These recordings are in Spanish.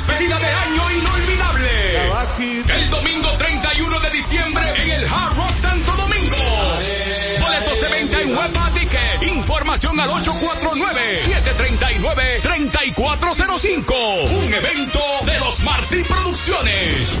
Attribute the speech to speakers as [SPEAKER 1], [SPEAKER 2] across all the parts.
[SPEAKER 1] despedida de año inolvidable. El domingo 31 de diciembre en el Hard Rock Santo Domingo. Boletos de venta en Huepa Ticket. Información al 849-739-3405. Un evento de los Martí Producciones.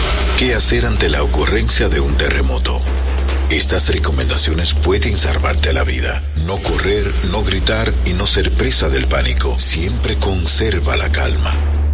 [SPEAKER 2] ¿Qué hacer ante la ocurrencia de un terremoto? Estas recomendaciones pueden salvarte la vida. No correr, no gritar y no ser presa del pánico. Siempre conserva la calma.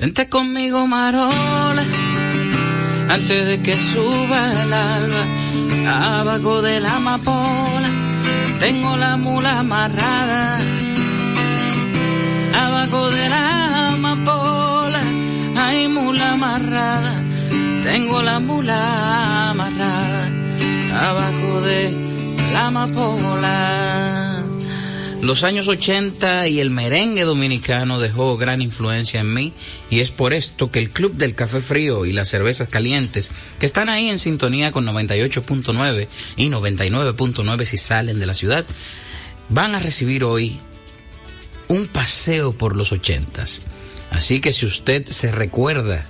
[SPEAKER 3] Vente conmigo, Marola, antes de que suba el alba, abajo de la amapola, tengo la mula amarrada. Abajo de la amapola, hay mula amarrada, tengo la mula amarrada. Abajo de la amapola. Los años 80 y el merengue dominicano dejó gran influencia en mí y es por esto que el Club del Café Frío y las Cervezas Calientes, que están ahí en sintonía con 98.9 y 99.9 si salen de la ciudad, van a recibir hoy un paseo por los 80s. Así que si usted se recuerda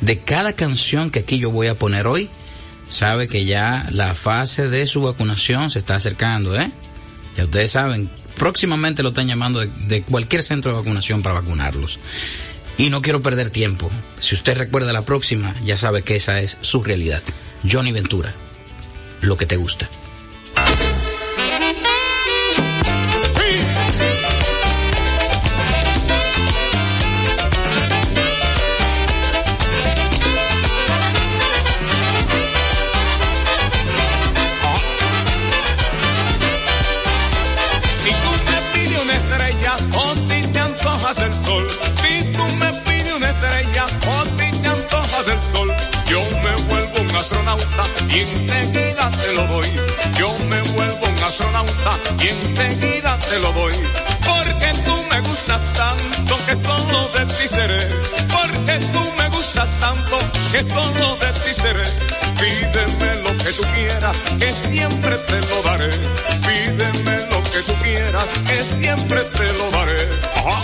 [SPEAKER 3] de cada canción que aquí yo voy a poner hoy, sabe que ya la fase de su vacunación se está acercando, ¿eh? Ya ustedes saben, próximamente lo están llamando de, de, cualquier centro de vacunación para vacunarlos. Y no quiero perder tiempo. Si usted recuerda la próxima, ya sabe que esa es su realidad. Johnny Ventura, lo que te gusta.
[SPEAKER 4] Lo doy. Yo me vuelvo un astronauta y enseguida te lo doy. Porque tú me gustas tanto que solo de ti seré. Porque tú me gustas tanto que solo de ti seré. Pídeme lo que tú quieras, que siempre te lo daré. Pídeme lo que tú quieras, que siempre te lo daré. Ajá.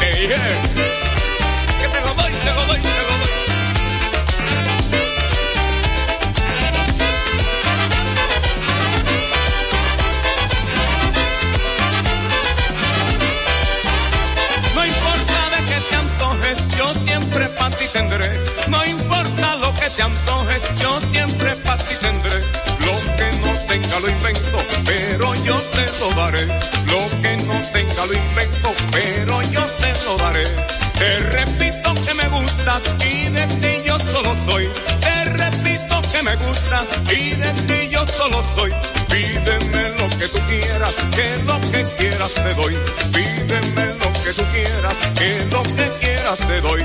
[SPEAKER 4] Hey, yeah.
[SPEAKER 5] Se antoje, yo siempre para ti tendré. Lo que no tenga lo invento, pero yo te lo daré. Lo que no tenga lo invento, pero yo te lo daré. Te repito que me gusta y de ti yo solo soy. Te repito que me gusta y de ti yo solo soy. Pídeme lo que tú quieras, que lo que quieras te doy. Pídeme lo que tú quieras, que lo que quieras te doy.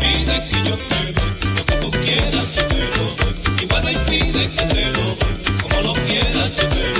[SPEAKER 6] Pide que yo te doy, lo que tú quieras yo te lo doy. Igual y pide que te lo doy, como lo quieras yo te lo doy.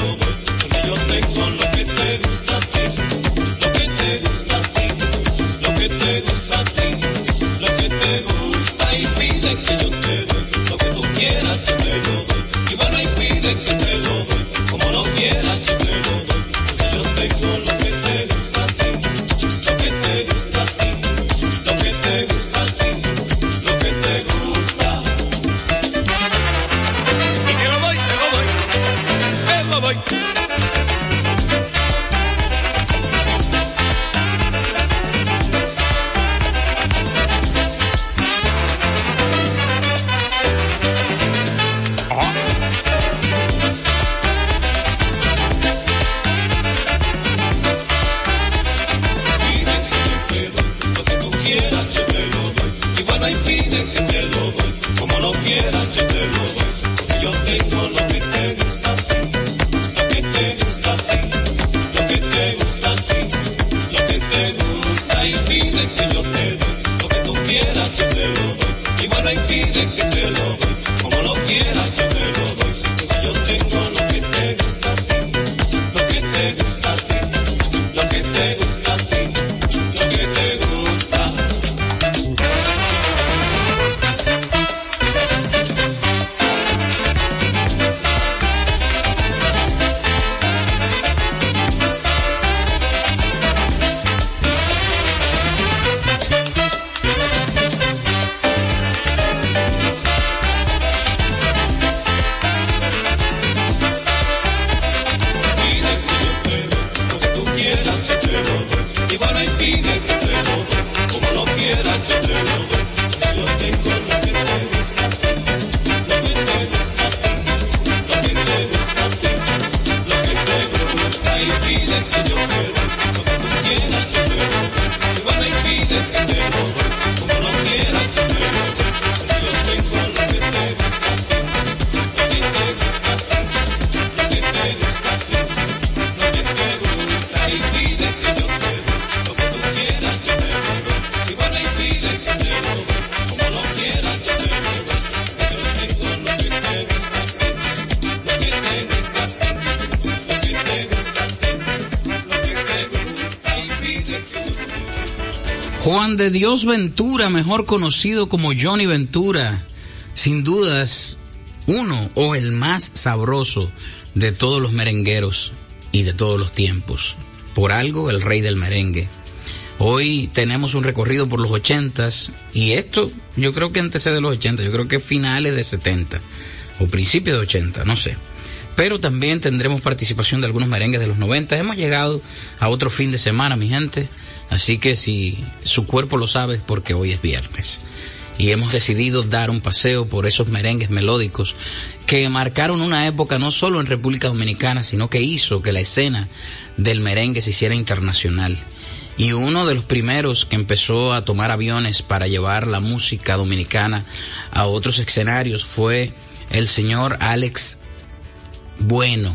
[SPEAKER 3] Dios Ventura, mejor conocido como Johnny Ventura, sin dudas uno o el más sabroso de todos los merengueros y de todos los tiempos. Por algo, el rey del merengue. Hoy tenemos un recorrido por los ochentas y esto yo creo que antecede de los 80, yo creo que finales de 70 o principios de 80, no sé. Pero también tendremos participación de algunos merengues de los 90. Hemos llegado a otro fin de semana, mi gente. Así que si su cuerpo lo sabe es porque hoy es viernes. Y hemos decidido dar un paseo por esos merengues melódicos que marcaron una época no solo en República Dominicana, sino que hizo que la escena del merengue se hiciera internacional. Y uno de los primeros que empezó a tomar aviones para llevar la música dominicana a otros escenarios fue el señor Alex Bueno,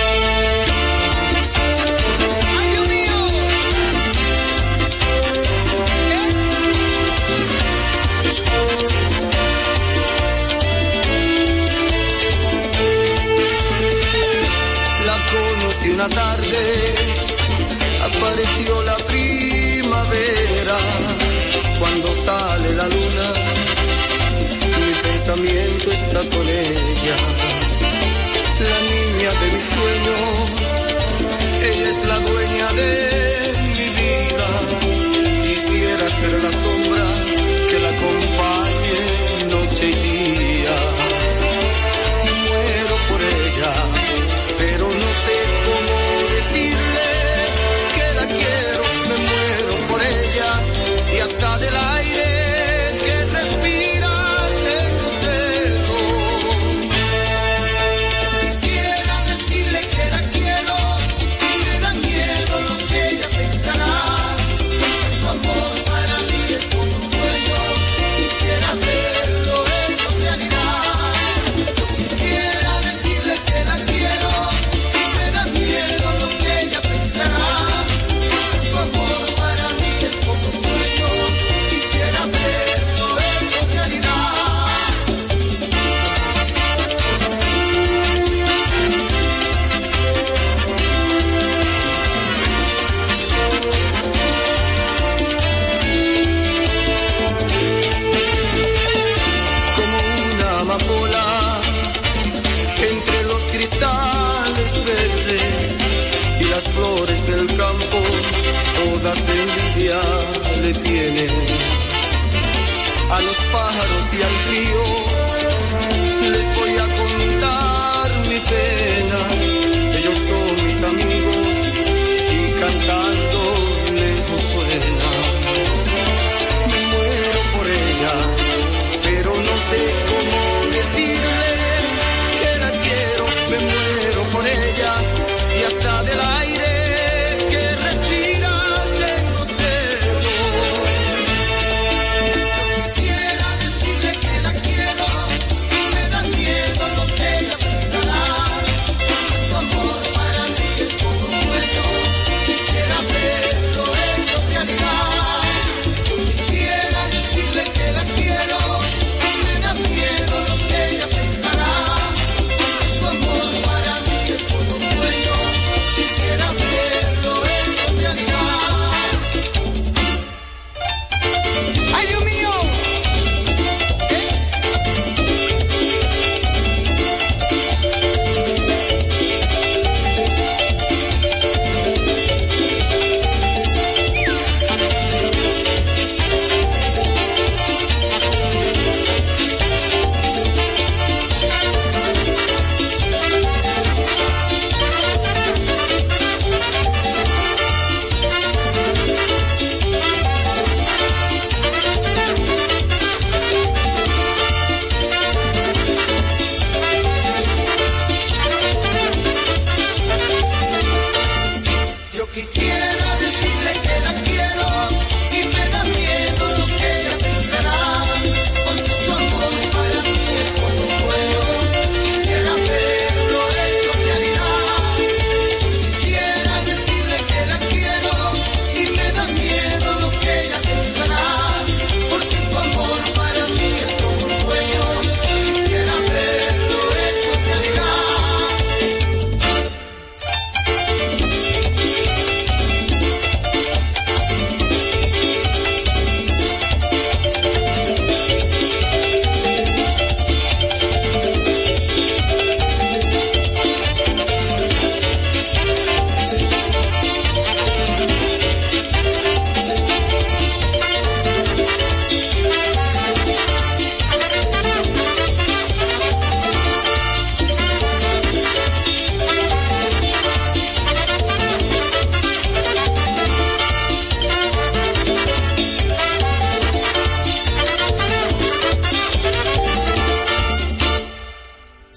[SPEAKER 7] Una tarde, apareció la primavera, cuando sale la luna, mi pensamiento está con ella. La niña de mis sueños, ella es la dueña de mi vida. Quisiera ser la sombra que la acompañe noche y día.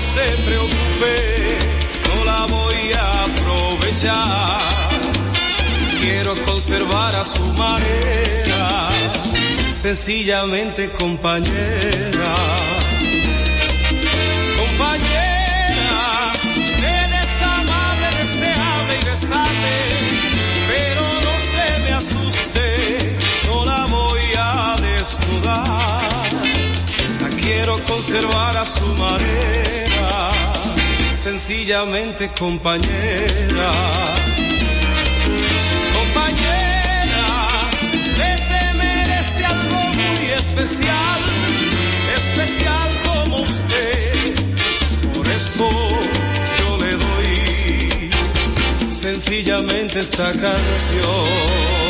[SPEAKER 6] se preocupe la voy a aprovechar. Quiero conservar a su manera, sencillamente compañera. Compañera, usted es amable, deseable y besable, pero no se me asuste, no la voy a desnudar. Quiero conservar a su manera sencillamente compañera. Compañera, usted se merece algo muy especial, especial como usted. Por eso yo le doy sencillamente esta canción.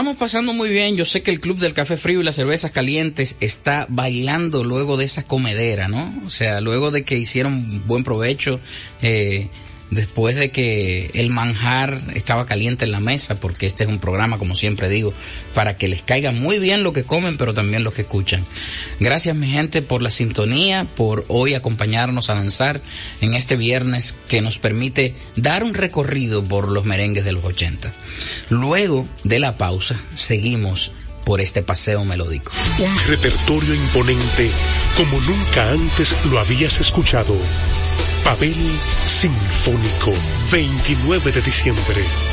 [SPEAKER 3] Estamos pasando muy bien. Yo sé que el Club del Café Frío y las Cervezas Calientes está bailando luego de esa comedera, ¿no? O sea, luego de que hicieron buen provecho, eh, después de que el manjar estaba caliente en la mesa, porque este es un programa, como siempre digo, para que les caiga muy bien lo que comen, pero también lo que escuchan. Gracias mi gente por la sintonía, por hoy acompañarnos a danzar en este viernes que nos permite dar un recorrido por los merengues de los 80. Luego de la pausa, seguimos por este paseo melódico.
[SPEAKER 8] Un repertorio imponente como nunca antes lo habías escuchado. Pavel Sinfónico, 29 de diciembre,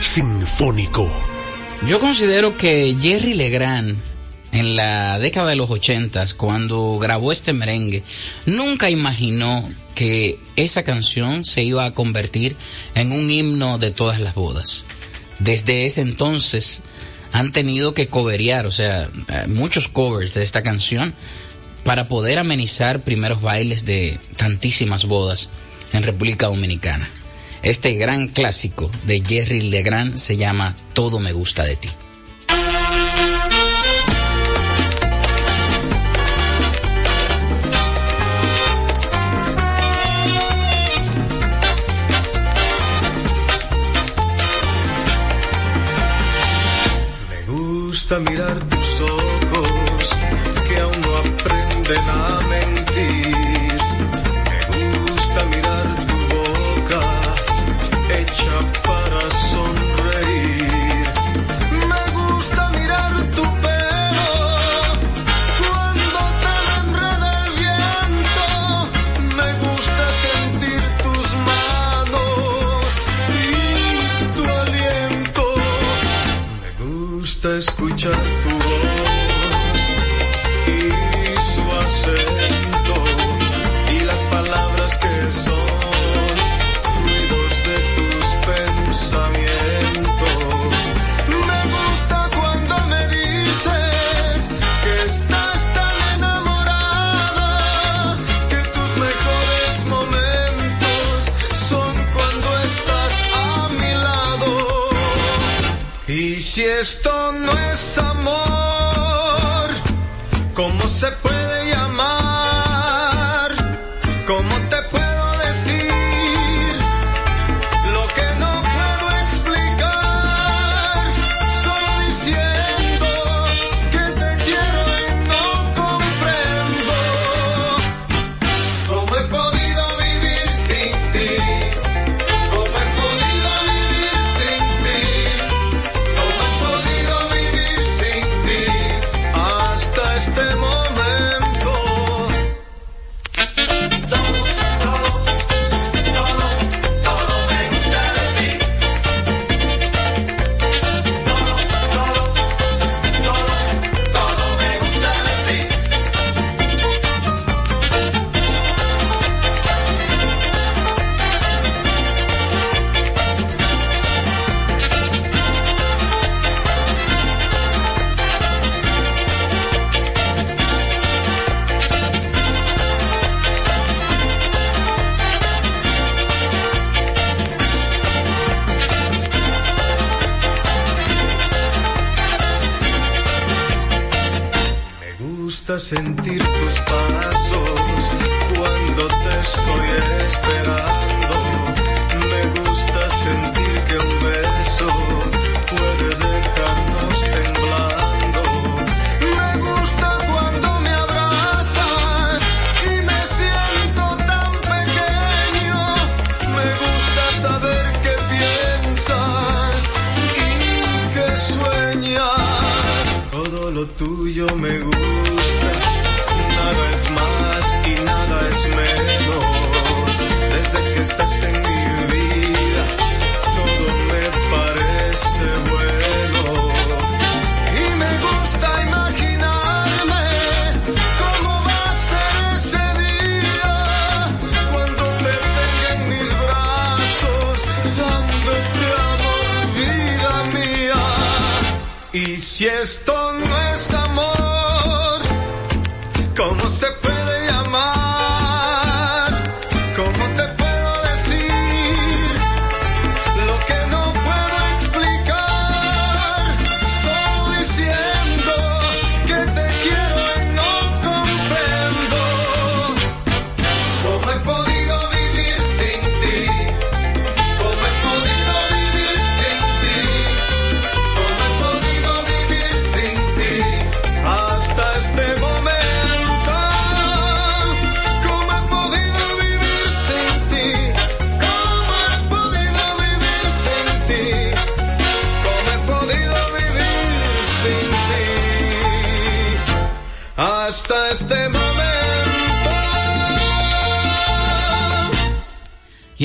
[SPEAKER 8] Sinfónico.
[SPEAKER 3] Yo considero que Jerry Legrand en la década de los ochentas, cuando grabó este merengue, nunca imaginó que esa canción se iba a convertir en un himno de todas las bodas. Desde ese entonces han tenido que coverear, o sea, muchos covers de esta canción para poder amenizar primeros bailes de tantísimas bodas en República Dominicana. Este gran clásico de Jerry Legrand se llama Todo me gusta de ti.
[SPEAKER 9] Me gusta mirar tus ojos que aún no aprenden a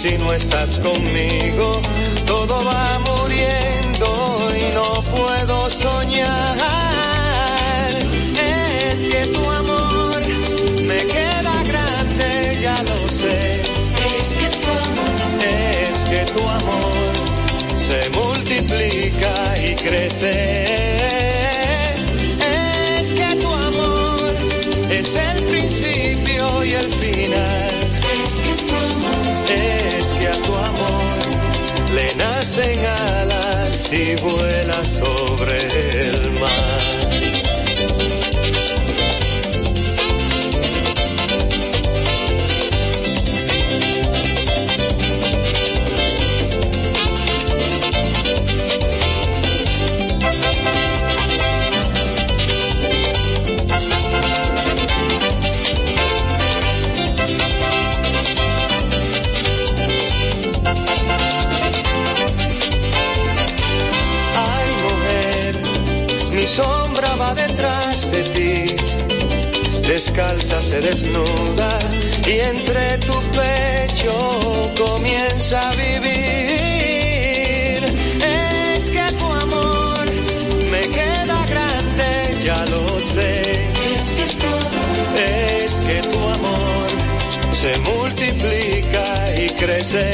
[SPEAKER 10] Si no estás conmigo, todo va muriendo y no puedo soñar. Es que tu amor me queda grande, ya lo sé. Es que tu amor, es que tu amor se multiplica y crece. Es que tu amor es el nacen alas y vuela sobre el mar. Descalza se desnuda y entre tu pecho comienza a vivir. Es que tu amor me queda grande, ya lo sé. Es que tu amor, es que tu amor se multiplica y crece.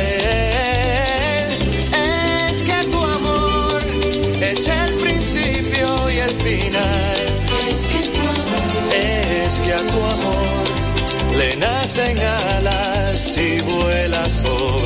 [SPEAKER 10] Nacen alas y vuela sobre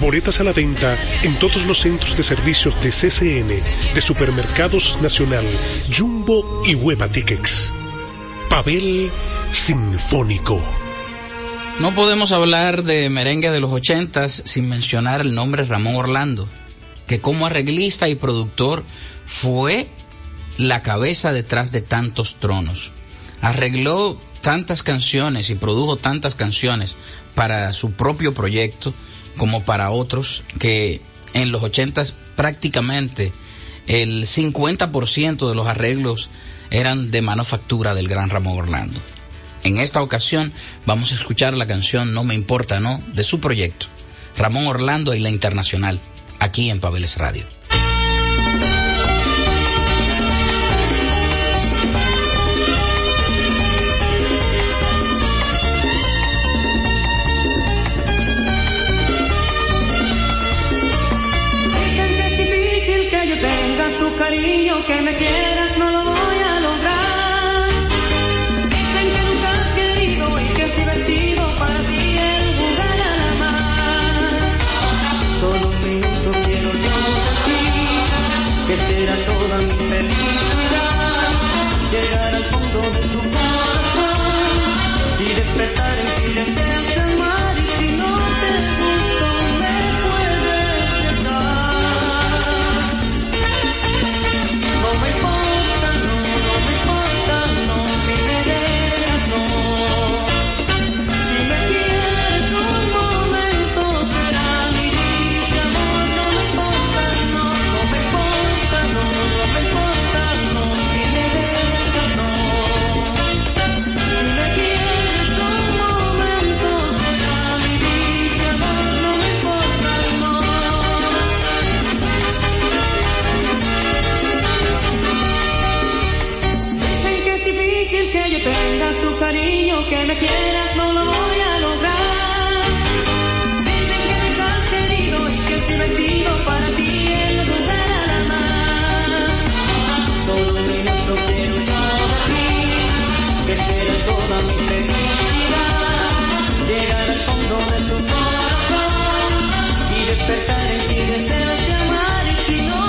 [SPEAKER 8] Boletas a la venta en todos los centros de servicios de CCN, de Supermercados Nacional, Jumbo y Hueva Tickets. Pavel Sinfónico.
[SPEAKER 3] No podemos hablar de merengue de los ochentas sin mencionar el nombre Ramón Orlando, que como arreglista y productor fue la cabeza detrás de tantos tronos. Arregló tantas canciones y produjo tantas canciones para su propio proyecto como para otros que en los ochentas prácticamente el 50% de los arreglos eran de manufactura del gran Ramón Orlando. En esta ocasión vamos a escuchar la canción No me importa, ¿no? de su proyecto, Ramón Orlando y la Internacional, aquí en Pabeles Radio.
[SPEAKER 11] Que será toda mi felicidad. Llegar al fondo de tu corazón y despertar en ti deseos de amar y si no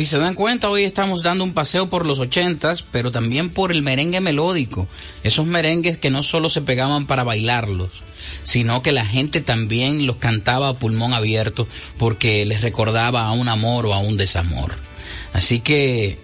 [SPEAKER 11] Si se dan cuenta, hoy estamos dando un paseo por los ochentas, pero también por el merengue melódico. Esos merengues que no solo se pegaban para bailarlos, sino que la gente también los cantaba a pulmón abierto porque les recordaba a un amor o a un desamor. Así que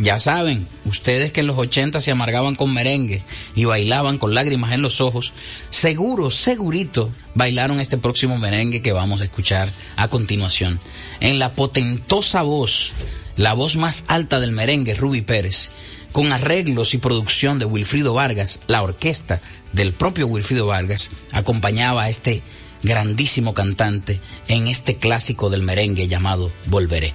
[SPEAKER 11] ya saben, ustedes que en los 80 se amargaban con merengue y bailaban con lágrimas en los ojos, seguro, segurito bailaron este próximo merengue que vamos a escuchar a continuación. En la potentosa voz, la voz más alta del merengue, Ruby Pérez, con arreglos y producción de Wilfrido Vargas, la orquesta del propio Wilfrido Vargas, acompañaba a este grandísimo cantante en este clásico del merengue llamado Volveré.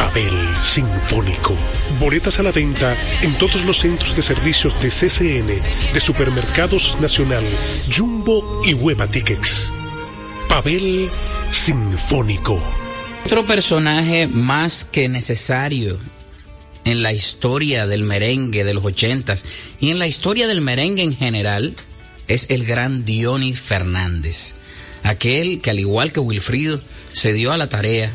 [SPEAKER 8] Pavel Sinfónico. Boletas a la venta en todos los centros de servicios de CCN, de Supermercados Nacional, Jumbo y Hueva Tickets. Pavel Sinfónico.
[SPEAKER 12] Otro personaje más que necesario en la historia del merengue de los ochentas y en la historia del merengue en general es el gran Diony Fernández. Aquel que al igual que Wilfrido se dio a la tarea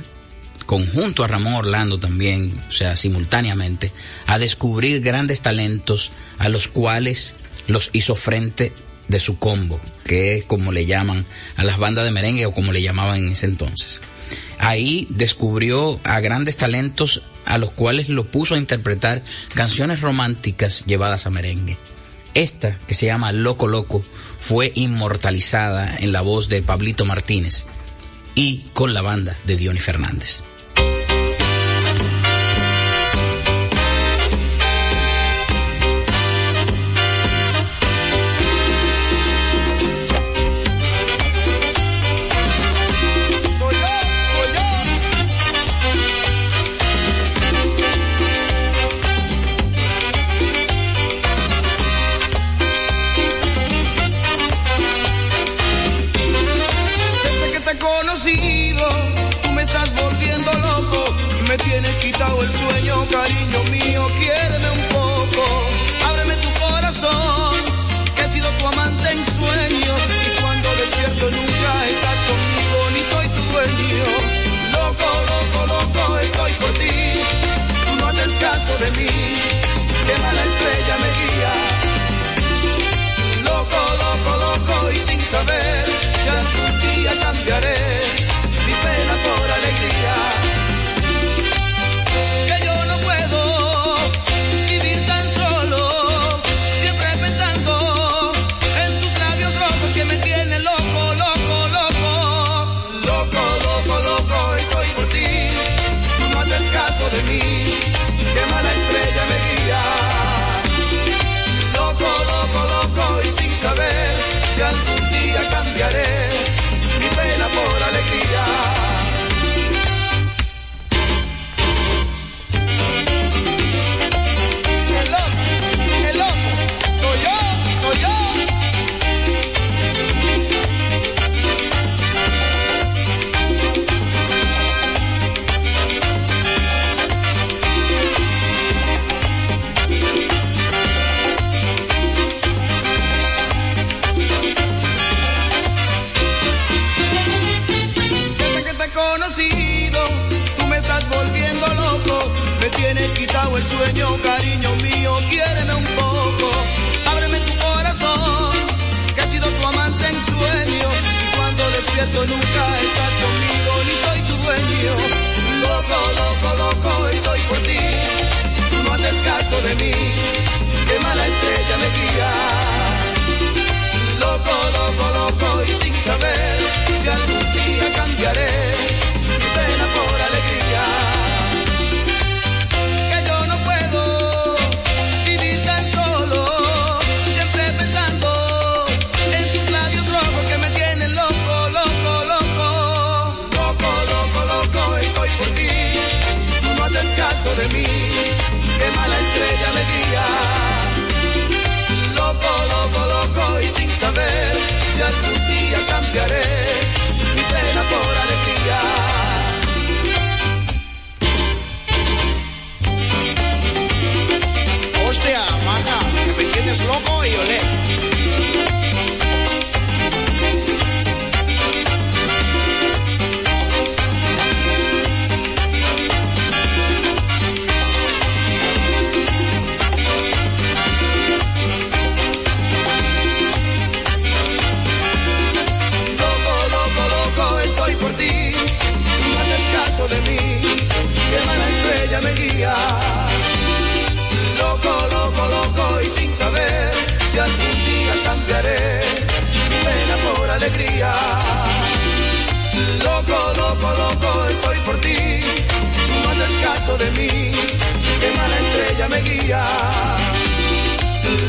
[SPEAKER 12] conjunto a Ramón Orlando también, o sea, simultáneamente, a descubrir grandes talentos a los cuales los hizo frente de su combo, que es como le llaman a las bandas de merengue o como le llamaban en ese entonces. Ahí descubrió a grandes talentos a los cuales lo puso a interpretar canciones románticas llevadas a merengue. Esta, que se llama Loco Loco, fue inmortalizada en la voz de Pablito Martínez y con la banda de Diony Fernández.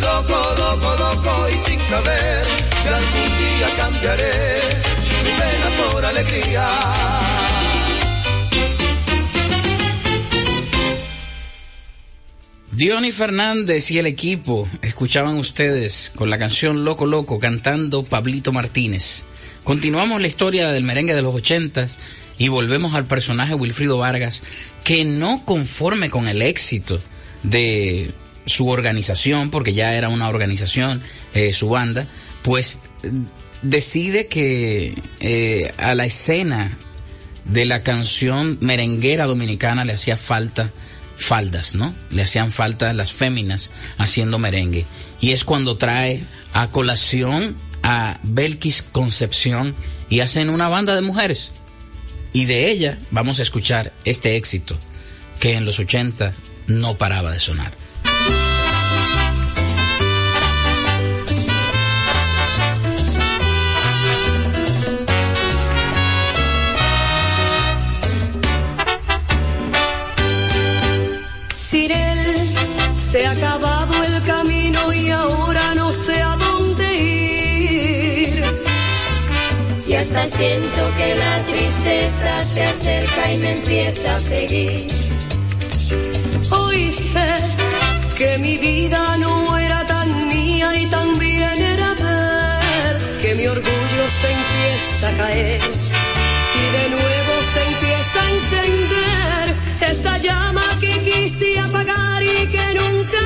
[SPEAKER 13] Loco, y sin saber algún día cambiaré mi por alegría.
[SPEAKER 3] Fernández y el equipo escuchaban ustedes con la canción Loco Loco cantando Pablito Martínez. Continuamos la historia del merengue de los ochentas y volvemos al personaje Wilfrido Vargas que no conforme con el éxito de su organización, porque ya era una organización, eh, su banda, pues decide que eh, a la escena de la canción merenguera dominicana le hacía falta faldas, ¿no? Le hacían falta las féminas haciendo merengue. Y es cuando trae a colación a Belkis Concepción y hacen una banda de mujeres. Y de ella vamos a escuchar este éxito que en los 80 no paraba de sonar.
[SPEAKER 14] Sin él se ha acabado el camino y ahora no sé a dónde ir.
[SPEAKER 15] Y hasta siento que la tristeza se acerca y me empieza a seguir.
[SPEAKER 14] Que mi vida no era tan mía y también era de él, que mi orgullo se empieza a caer y de nuevo se empieza a encender esa llama que quise apagar y que nunca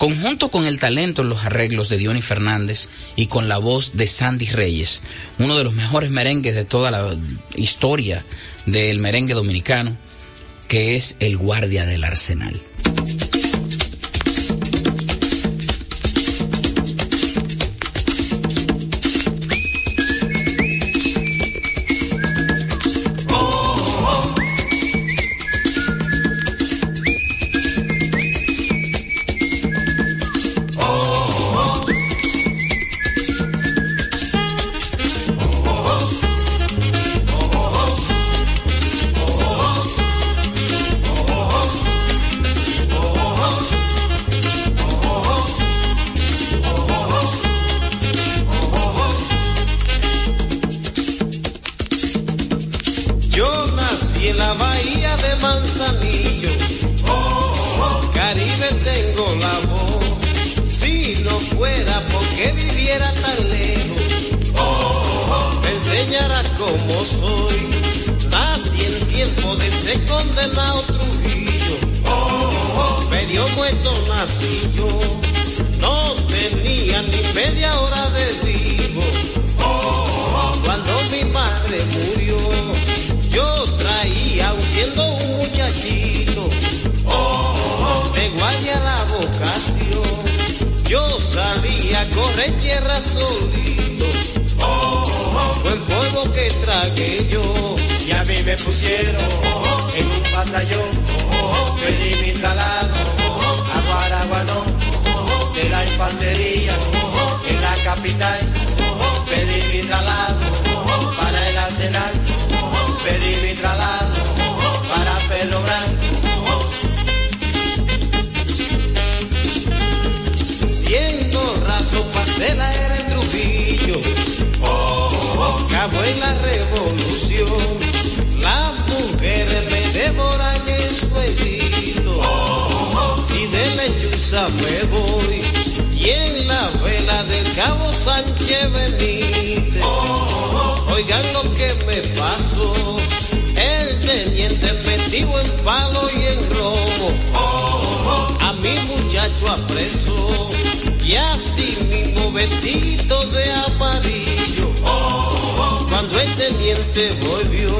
[SPEAKER 3] conjunto con el talento en los arreglos de Diony Fernández y con la voz de Sandy Reyes, uno de los mejores merengues de toda la historia del merengue dominicano, que es El Guardia del Arsenal.
[SPEAKER 16] Teniente volvió,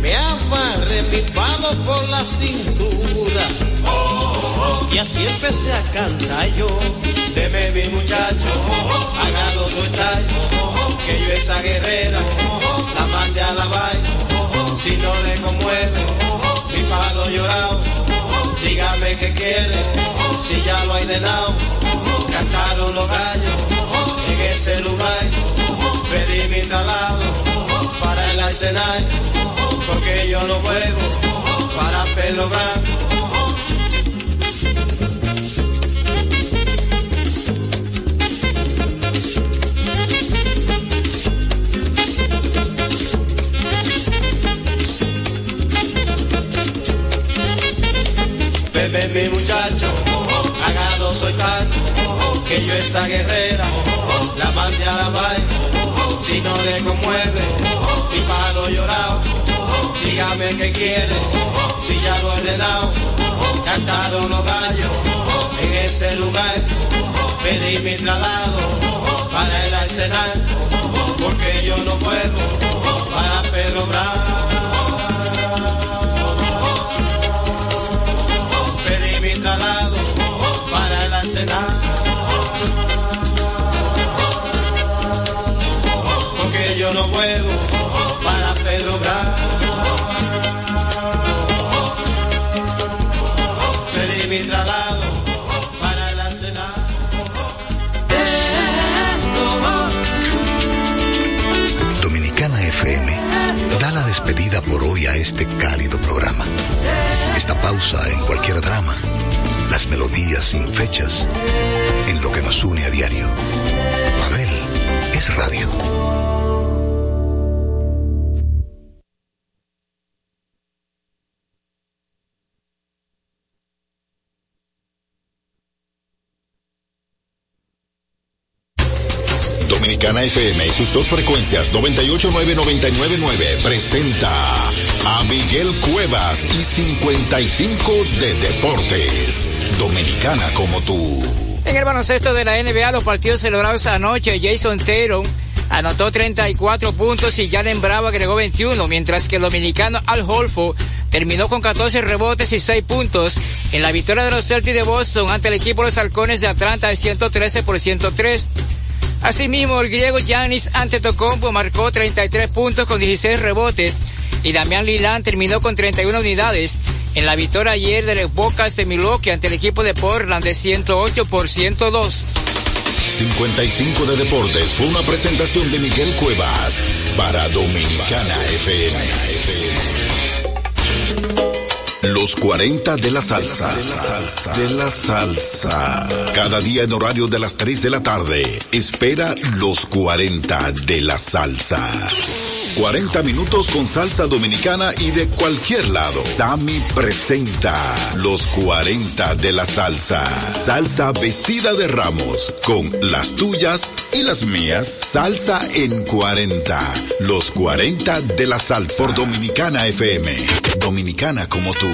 [SPEAKER 16] me amarré mi palo por la cintura, y así empecé a cantar yo, deme mi muchacho, hágalo soltar, que yo esa guerrera, la mande a la vaina, si no le conmueve, mi palo llorado, dígame qué quiere, si ya lo hay de lado, cantaron los gallos, en ese lugar, pedí mi traslado, porque yo no vuelvo, para Pedro Branco. Bebe mi muchacho, hágalo soltar, que yo esa guerrera, la mande a la vaina, si no le conmueve, mi palo llorado, dígame qué quiere, si ya lo he ordenado, cantaron los gallos, en ese lugar, pedí mi traslado, para el arsenal, porque yo no puedo, para Pedro Bravo.
[SPEAKER 17] Cálido programa. Esta pausa en cualquier drama la melodías sin fechas
[SPEAKER 2] FM y sus dos frecuencias 989-999 presenta a Miguel Cuevas y 55 de Deportes. Dominicana como tú.
[SPEAKER 18] En el baloncesto de la NBA, los partidos celebrados anoche, Jason Taylor anotó 34 puntos y Jalen Bravo agregó 21, mientras que el dominicano Al Holford terminó con 14 rebotes y 6 puntos en la victoria de los Celtics de Boston ante el equipo de los Halcones de Atlanta de 113 por 103. Asimismo, el griego Giannis Antetokounmpo marcó 33 puntos con 16 rebotes y Damián Lillard terminó con 31 unidades en la victoria ayer de los Bocas de Milwaukee ante el equipo de Portland de 108 por 102.
[SPEAKER 2] 55 de Deportes fue una presentación de Miguel Cuevas para Dominicana FM. Los 40 de la salsa. De la salsa. Cada día en horario de las 3 de la tarde. Espera los 40 de la salsa. 40 minutos con salsa dominicana y de cualquier lado. Sammy presenta los 40 de la salsa. Salsa vestida de ramos con las tuyas y las mías. Salsa en 40. Los 40 de la salsa por Dominicana FM. Dominicana como tú.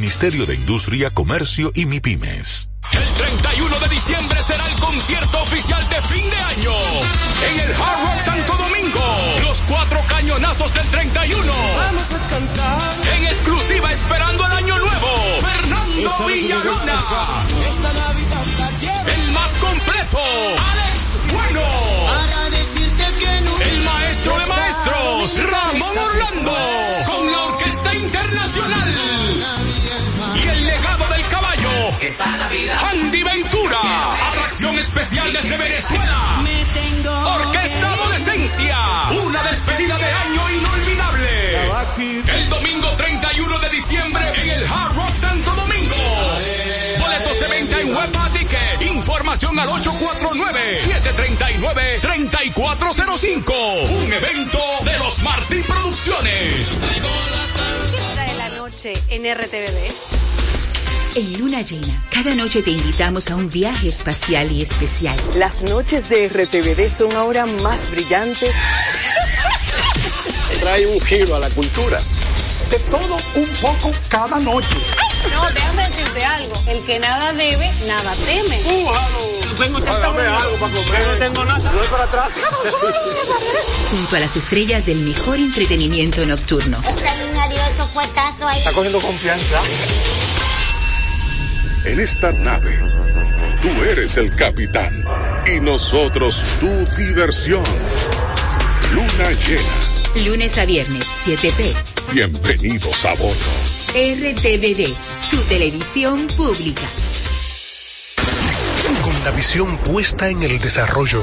[SPEAKER 8] de Industria, Comercio y MIPIMES.
[SPEAKER 1] El 31 de diciembre será el concierto oficial de fin de año en el Hard Rock Santo Domingo. Los cuatro cañonazos del 31.
[SPEAKER 7] Vamos a cantar.
[SPEAKER 1] En exclusiva esperando el año nuevo. Fernando Villalona.
[SPEAKER 7] Esta Navidad.
[SPEAKER 1] El más completo. Alex Bueno.
[SPEAKER 7] Para decirte que nunca
[SPEAKER 1] El maestro de maestros. Ramón Orlando. Con la Internacional. Y el legado del caballo. Andy Ventura. Atracción especial desde Venezuela. Orquesta Adolescencia. Una despedida de año inolvidable. El domingo 31 de diciembre en el Hard Rock Santo Domingo. Boletos de venta en Web Ticket. Información al 849-739-3405. Un evento de los Martín Producciones.
[SPEAKER 19] Noche en RTVD.
[SPEAKER 20] En Luna Llena, cada noche te invitamos a un viaje espacial y especial.
[SPEAKER 21] Las noches de RTVD son ahora más brillantes.
[SPEAKER 9] Trae un giro a la cultura. De todo un poco cada noche.
[SPEAKER 19] No, déjame decirte algo. El que nada debe, nada teme.
[SPEAKER 9] Tengo algo para comer. No tengo nada. No es para atrás.
[SPEAKER 20] Junto a las estrellas del mejor entretenimiento nocturno.
[SPEAKER 15] Extraordinario fuetazo ahí.
[SPEAKER 9] Está cogiendo confianza.
[SPEAKER 8] En esta nave, tú eres el capitán y nosotros tu diversión. Luna llena.
[SPEAKER 20] Lunes a viernes, 7p.
[SPEAKER 8] Bienvenidos a bordo.
[SPEAKER 20] RTVD, tu televisión pública.
[SPEAKER 8] Con la visión puesta en el desarrollo,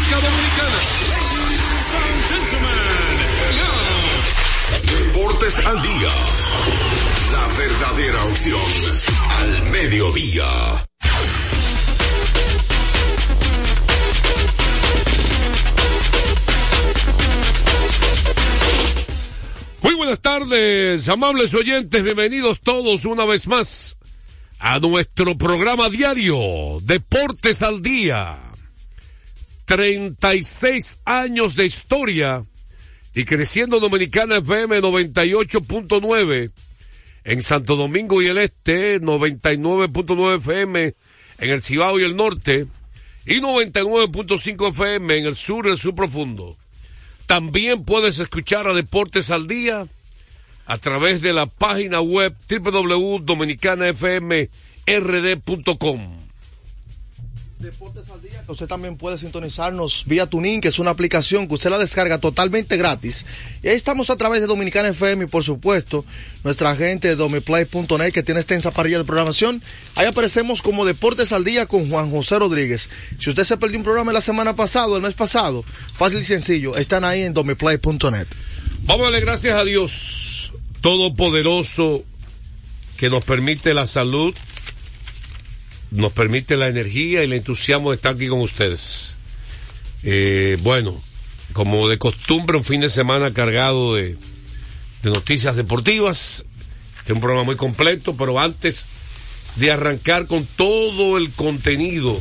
[SPEAKER 1] República Dominicana. Gentlemen, al Día. La verdadera opción al mediodía.
[SPEAKER 5] Muy buenas tardes, amables oyentes, bienvenidos todos una vez más a nuestro programa diario Deportes al Día. 36 años de historia y creciendo Dominicana FM 98.9 en Santo Domingo y el Este, 99.9 FM en el Cibao y el Norte y 99.5 FM en el sur y el sur profundo. También puedes escuchar a Deportes al Día a través de la página web www.dominicanafmrd.com.
[SPEAKER 22] Deportes al día, que usted también puede sintonizarnos vía Tuning, que es una aplicación que usted la descarga totalmente gratis. Y ahí estamos a través de Dominicana FM y por supuesto nuestra gente de domiplay.net que tiene extensa parrilla de programación. Ahí aparecemos como Deportes al día con Juan José Rodríguez. Si usted se perdió un programa la semana pasada, el mes pasado, fácil y sencillo, están ahí en domiplay.net.
[SPEAKER 5] Vamos a darle gracias a Dios Todopoderoso que nos permite la salud, nos permite la energía y el entusiasmo de estar aquí con ustedes. Eh, bueno, como de costumbre, un fin de semana cargado de, de noticias deportivas, de un programa muy completo, pero antes de arrancar con todo el contenido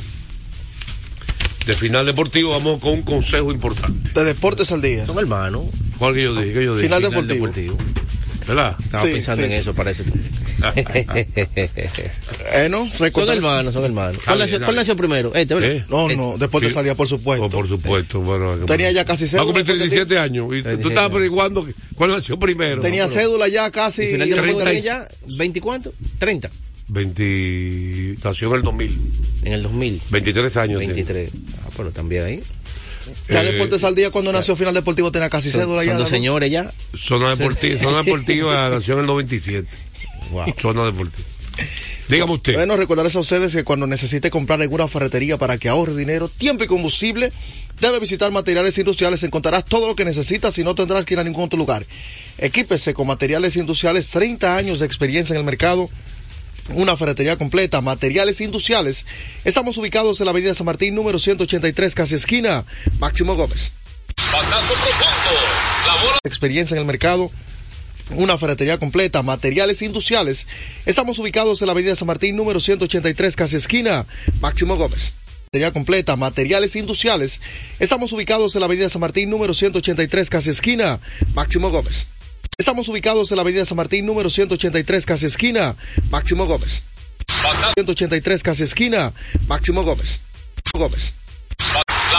[SPEAKER 5] de final deportivo, vamos con un consejo importante.
[SPEAKER 22] De Deportes al día.
[SPEAKER 23] Son hermanos.
[SPEAKER 5] ¿Cuál que yo dije? ¿Qué yo dije?
[SPEAKER 22] Final deportivo.
[SPEAKER 5] ¿Verdad?
[SPEAKER 23] Estaba
[SPEAKER 22] Sí,
[SPEAKER 23] pensando
[SPEAKER 22] sí,
[SPEAKER 23] en eso, parece.
[SPEAKER 22] Eh, ¿no?
[SPEAKER 23] son hermanos, son hermanos. ¿Cuál nació, cuál nació primero? Este, ¿verdad?
[SPEAKER 5] ¿Eh?
[SPEAKER 22] No,
[SPEAKER 23] Este.
[SPEAKER 22] no, Deportes
[SPEAKER 5] Sí.
[SPEAKER 22] al día, por supuesto.
[SPEAKER 5] Oh, por supuesto, bueno.
[SPEAKER 22] Tenía ya casi
[SPEAKER 5] Va a
[SPEAKER 22] cédula.
[SPEAKER 5] cumplir
[SPEAKER 22] Deportes al
[SPEAKER 5] 37
[SPEAKER 22] día.
[SPEAKER 5] años. Y tú
[SPEAKER 23] 37
[SPEAKER 5] estabas
[SPEAKER 23] años.
[SPEAKER 5] averiguando cuál nació primero.
[SPEAKER 22] Tenía
[SPEAKER 5] No,
[SPEAKER 22] cédula ya casi.
[SPEAKER 23] ¿Y final de
[SPEAKER 5] Treinta
[SPEAKER 23] deporte
[SPEAKER 5] y-
[SPEAKER 23] ya? ¿20 cuánto? ¿30?
[SPEAKER 5] 20, nació en el 2000.
[SPEAKER 23] En el 2000.
[SPEAKER 5] 23 años. tiene.
[SPEAKER 23] 23. Ah, pero también ahí.
[SPEAKER 22] Ya
[SPEAKER 5] Eh,
[SPEAKER 22] Deportes al día cuando nació Final Deportivo tenía casi
[SPEAKER 23] Son,
[SPEAKER 22] cédula
[SPEAKER 23] son
[SPEAKER 22] ya.
[SPEAKER 23] dos
[SPEAKER 22] ¿no?
[SPEAKER 23] señores ya.
[SPEAKER 5] Zona deportiva, zona deportiva nació en el 97. Zona deportiva. Dígame usted.
[SPEAKER 22] Bueno, recordarles a ustedes que cuando necesite comprar alguna ferretería para que ahorre dinero, tiempo y combustible, debe visitar materiales industriales. Encontrarás todo lo que necesitas y no tendrás que ir a ningún otro lugar. Equípese con materiales industriales, 30 años de experiencia en el mercado. Una ferretería completa, materiales industriales. Estamos ubicados en la avenida San Martín, número 183, casi esquina, Máximo Gómez.
[SPEAKER 1] Batazo profundo. La bola.
[SPEAKER 22] experiencia en el mercado. Una ferretería completa, materiales industriales. Estamos ubicados en la avenida San Martín, número 183, casi esquina, Máximo Gómez. Ferretería completa, materiales industriales. Estamos ubicados en la avenida San Martín, número 183, casi esquina, Máximo Gómez. Estamos ubicados en la avenida San Martín, número 183, casi esquina, Máximo Gómez. 183, casi esquina, Máximo Gómez. Gómez.